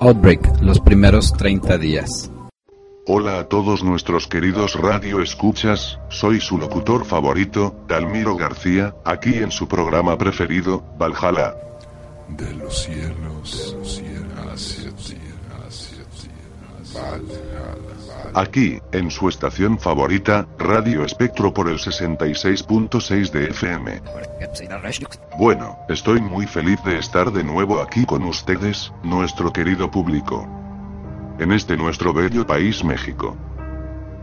Outbreak, los primeros 30 días. Hola a todos nuestros queridos radio escuchas, soy su locutor favorito, Dalmiro García, aquí en su programa preferido, Valhalla. De los cielos, hacia ti, hacia ti, Valhalla. Aquí, en su estación favorita, Radio Espectro por el 66.6 de FM. Bueno, estoy muy feliz de estar de nuevo aquí con ustedes, nuestro querido público en este nuestro bello país México.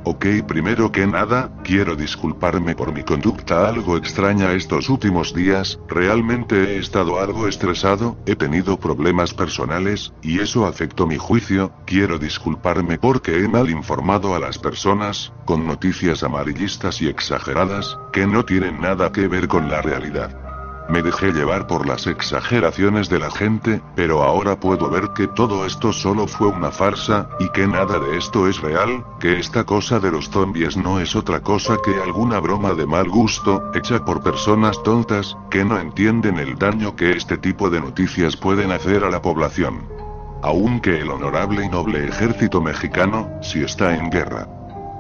Ok, primero que nada, quiero disculparme por mi conducta. Algo extraña estos últimos días, realmente he estado algo estresado, he tenido problemas personales, y eso afectó mi juicio, quiero disculparme porque he mal informado a las personas, con noticias amarillistas y exageradas, que no tienen nada que ver con la realidad. Me dejé llevar por las exageraciones de la gente, pero ahora puedo ver que todo esto solo fue una farsa, y que nada de esto es real, que esta cosa de los zombies no es otra cosa que alguna broma de mal gusto, hecha por personas tontas, que no entienden el daño que este tipo de noticias pueden hacer a la población. Aunque el honorable y noble ejército mexicano, si está en guerra.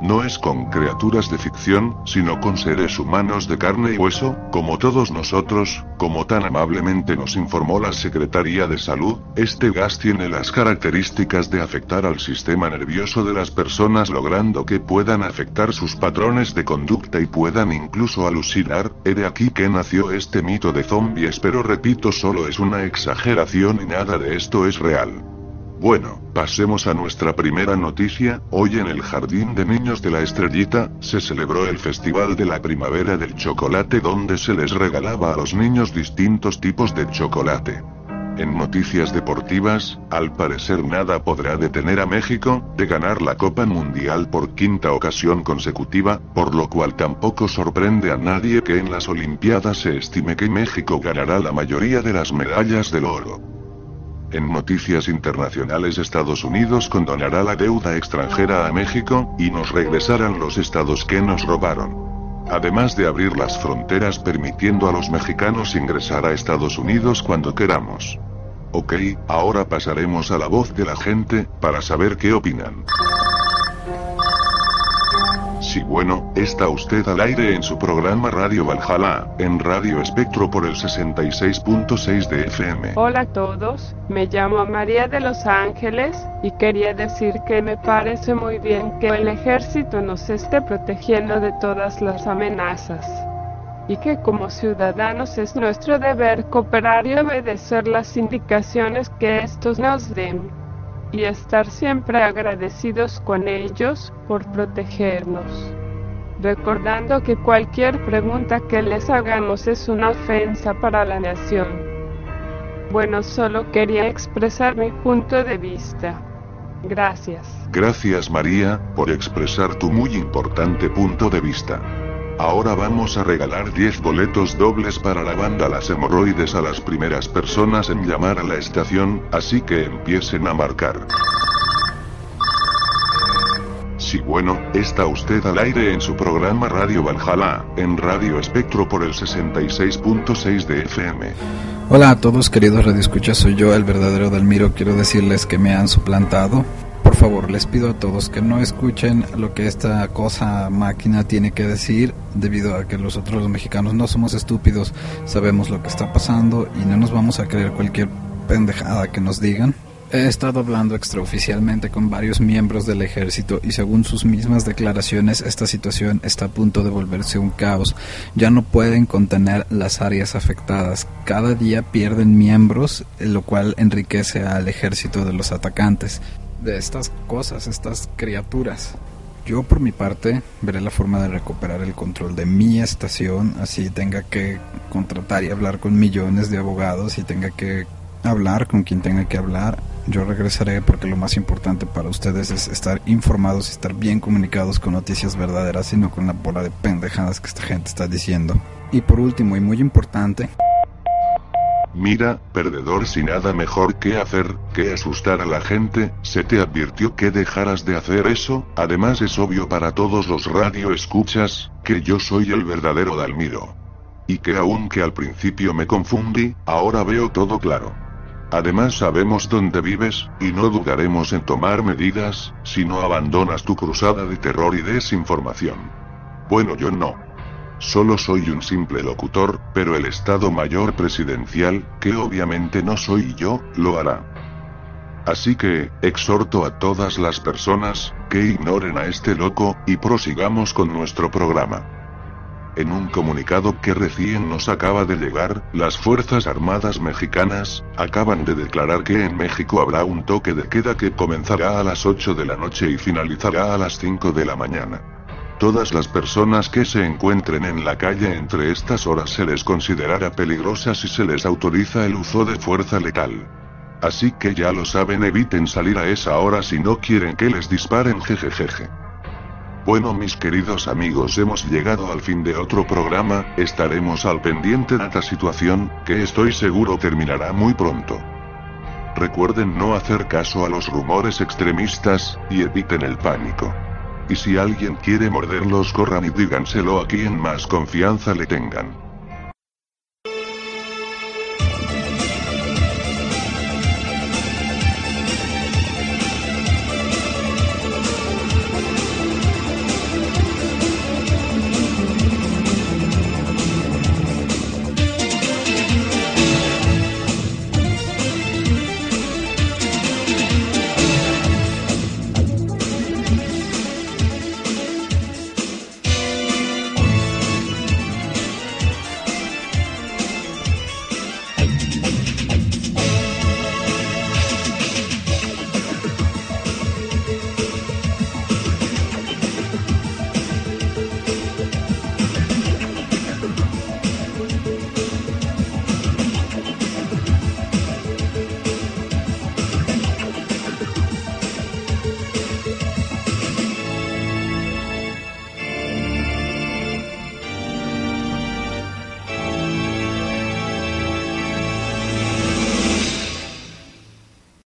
No es con criaturas de ficción, sino con seres humanos de carne y hueso, como todos nosotros, como tan amablemente nos informó la Secretaría de Salud, este gas tiene las características de afectar al sistema nervioso de las personas logrando que puedan afectar sus patrones de conducta y puedan incluso alucinar, he de aquí que nació este mito de zombies pero repito solo es una exageración y nada de esto es real. Bueno, pasemos a nuestra primera noticia, hoy en el Jardín de Niños de la Estrellita, se celebró el Festival de la Primavera del Chocolate donde se les regalaba a los niños distintos tipos de chocolate. En noticias deportivas, al parecer nada podrá detener a México, de ganar la Copa Mundial por quinta ocasión consecutiva, por lo cual tampoco sorprende a nadie que en las Olimpiadas se estime que México ganará la mayoría de las medallas del oro. En noticias internacionales Estados Unidos condonará la deuda extranjera a México, y nos regresarán los estados que nos robaron. Además de abrir las fronteras permitiendo a los mexicanos ingresar a Estados Unidos cuando queramos. Ok, ahora pasaremos a la voz de la gente, para saber qué opinan. Sí, bueno, está usted al aire en su programa Radio Valhalla, en Radio Espectro por el 66.6 de FM. Hola a todos, me llamo María de Los Ángeles y quería decir que me parece muy bien que el ejército nos esté protegiendo de todas las amenazas y que como ciudadanos es nuestro deber cooperar y obedecer las indicaciones que estos nos den y estar siempre agradecidos con ellos por protegernos. Recordando que cualquier pregunta que les hagamos es una ofensa para la nación. Bueno, solo quería expresar mi punto de vista. Gracias. Gracias María, por expresar tu muy importante punto de vista. Ahora vamos a regalar 10 boletos dobles para la banda Las Hemorroides a las primeras personas en llamar a la estación, así que empiecen a marcar. Sí, bueno, está usted al aire en su programa Radio Valhalla, en Radio Espectro por el 66.6 de FM. Hola a todos queridos radioescuchas, soy yo el verdadero Dalmiro, quiero decirles que me han suplantado por favor, les pido a todos que no escuchen lo que esta cosa máquina tiene que decir, debido a que nosotros los mexicanos no somos estúpidos, sabemos lo que está pasando y no nos vamos a creer cualquier pendejada que nos digan. He estado hablando extraoficialmente con varios miembros del ejército y según sus mismas declaraciones esta situación está a punto de volverse un caos. Ya no pueden contener las áreas afectadas. Cada día pierden miembros, lo cual enriquece al ejército de los atacantes de estas cosas, estas criaturas. Yo por mi parte veré la forma de recuperar el control de mi estación, así tenga que contratar y hablar con millones de abogados y tenga que hablar con quien tenga que hablar. Yo regresaré porque lo más importante para ustedes es estar informados y estar bien comunicados con noticias verdaderas y no con la bola de pendejadas que esta gente está diciendo. Y por último y muy importante, Mira, perdedor sin nada mejor que hacer, que asustar a la gente, se te advirtió que dejaras de hacer eso, además es obvio para todos los radio escuchas, que yo soy el verdadero Dalmiro. Y que aunque al principio me confundí, ahora veo todo claro. Además sabemos dónde vives, y no dudaremos en tomar medidas, si no abandonas tu cruzada de terror y desinformación. Bueno, yo no. Solo soy un simple locutor, pero el Estado Mayor Presidencial, que obviamente no soy yo, lo hará. Así que, exhorto a todas las personas, que ignoren a este loco, y prosigamos con nuestro programa. En un comunicado que recién nos acaba de llegar, las Fuerzas Armadas Mexicanas, acaban de declarar que en México habrá un toque de queda que comenzará a las 8 de la noche y finalizará a las 5 de la mañana. Todas las personas que se encuentren en la calle entre estas horas se les considerará peligrosas y se les autoriza el uso de fuerza letal. Así que ya lo saben, eviten salir a esa hora si no quieren que les disparen jejejeje. Bueno mis queridos amigos hemos llegado al fin de otro programa, estaremos al pendiente de esta situación, que estoy seguro terminará muy pronto. Recuerden no hacer caso a los rumores extremistas, y eviten el pánico. Y si alguien quiere morderlos corran y díganselo a quien más confianza le tengan.